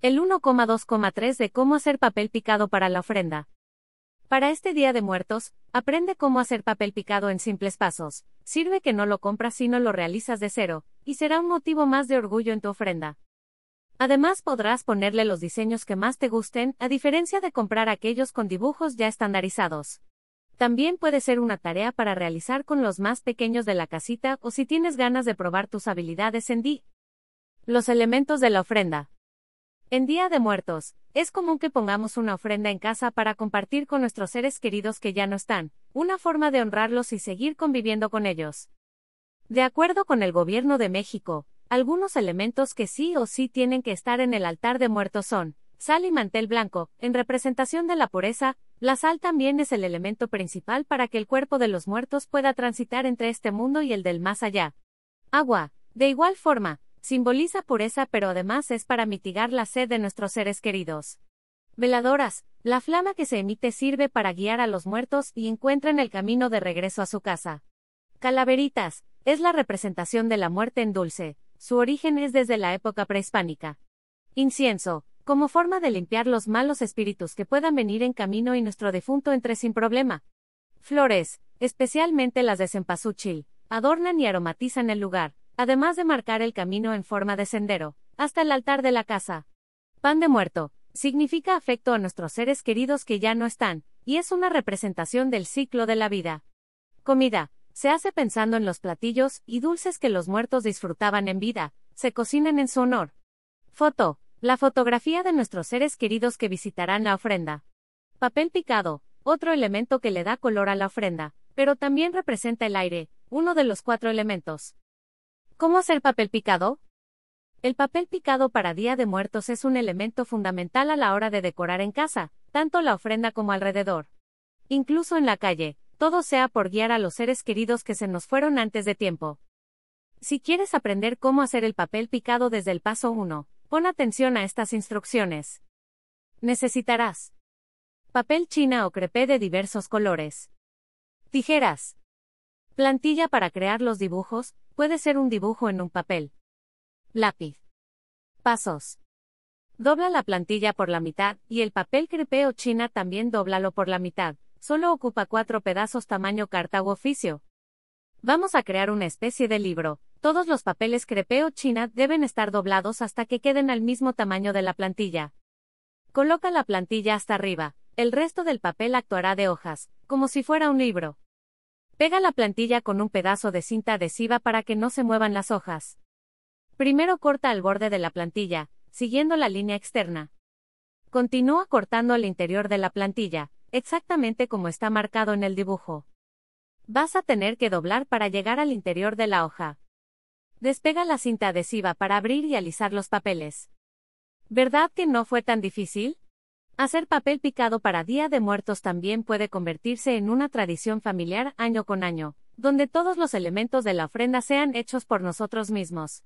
El 1,2,3 de cómo hacer papel picado para la ofrenda. Para este Día de Muertos, aprende cómo hacer papel picado en simples pasos. Sirve que no lo compras si no lo realizas de cero, y será un motivo más de orgullo en tu ofrenda. Además podrás ponerle los diseños que más te gusten, a diferencia de comprar aquellos con dibujos ya estandarizados. También puede ser una tarea para realizar con los más pequeños de la casita o si tienes ganas de probar tus habilidades en D. Los elementos de la ofrenda. En Día de Muertos, es común que pongamos una ofrenda en casa para compartir con nuestros seres queridos que ya no están, una forma de honrarlos y seguir conviviendo con ellos. De acuerdo con el Gobierno de México, algunos elementos que sí o sí tienen que estar en el altar de muertos son sal y mantel blanco, en representación de la pureza, la sal también es el elemento principal para que el cuerpo de los muertos pueda transitar entre este mundo y el del más allá. Agua, de igual forma, Simboliza pureza pero además es para mitigar la sed de nuestros seres queridos. Veladoras, la flama que se emite sirve para guiar a los muertos y encuentran el camino de regreso a su casa. Calaveritas, es la representación de la muerte en dulce, su origen es desde la época prehispánica. Incienso, como forma de limpiar los malos espíritus que puedan venir en camino y nuestro difunto entre sin problema. Flores, especialmente las de cempasúchil, adornan y aromatizan el lugar, además de marcar el camino en forma de sendero, hasta el altar de la casa. Pan de muerto, significa afecto a nuestros seres queridos que ya no están, y es una representación del ciclo de la vida. Comida, se hace pensando en los platillos y dulces que los muertos disfrutaban en vida, se cocinan en su honor. Foto, la fotografía de nuestros seres queridos que visitarán la ofrenda. Papel picado, otro elemento que le da color a la ofrenda, pero también representa el aire, uno de los cuatro elementos. ¿Cómo hacer papel picado? El papel picado para Día de Muertos es un elemento fundamental a la hora de decorar en casa, tanto la ofrenda como alrededor. Incluso en la calle, todo sea por guiar a los seres queridos que se nos fueron antes de tiempo. Si quieres aprender cómo hacer el papel picado desde el paso 1, pon atención a estas instrucciones. Necesitarás papel china o crepé de diversos colores, tijeras, plantilla para crear los dibujos, Puede ser un dibujo en un papel. Lápiz. Pasos. Dobla la plantilla por la mitad, y el papel crepé o china también dóblalo por la mitad. Solo ocupa cuatro pedazos tamaño carta u oficio. Vamos a crear una especie de libro. Todos los papeles crepé o china deben estar doblados hasta que queden al mismo tamaño de la plantilla. Coloca la plantilla hasta arriba. El resto del papel actuará de hojas, como si fuera un libro. Pega la plantilla con un pedazo de cinta adhesiva para que no se muevan las hojas. Primero corta al borde de la plantilla, siguiendo la línea externa. Continúa cortando el interior de la plantilla, exactamente como está marcado en el dibujo. Vas a tener que doblar para llegar al interior de la hoja. Despega la cinta adhesiva para abrir y alisar los papeles. ¿Verdad que no fue tan difícil? Hacer papel picado para Día de Muertos también puede convertirse en una tradición familiar año con año, donde todos los elementos de la ofrenda sean hechos por nosotros mismos.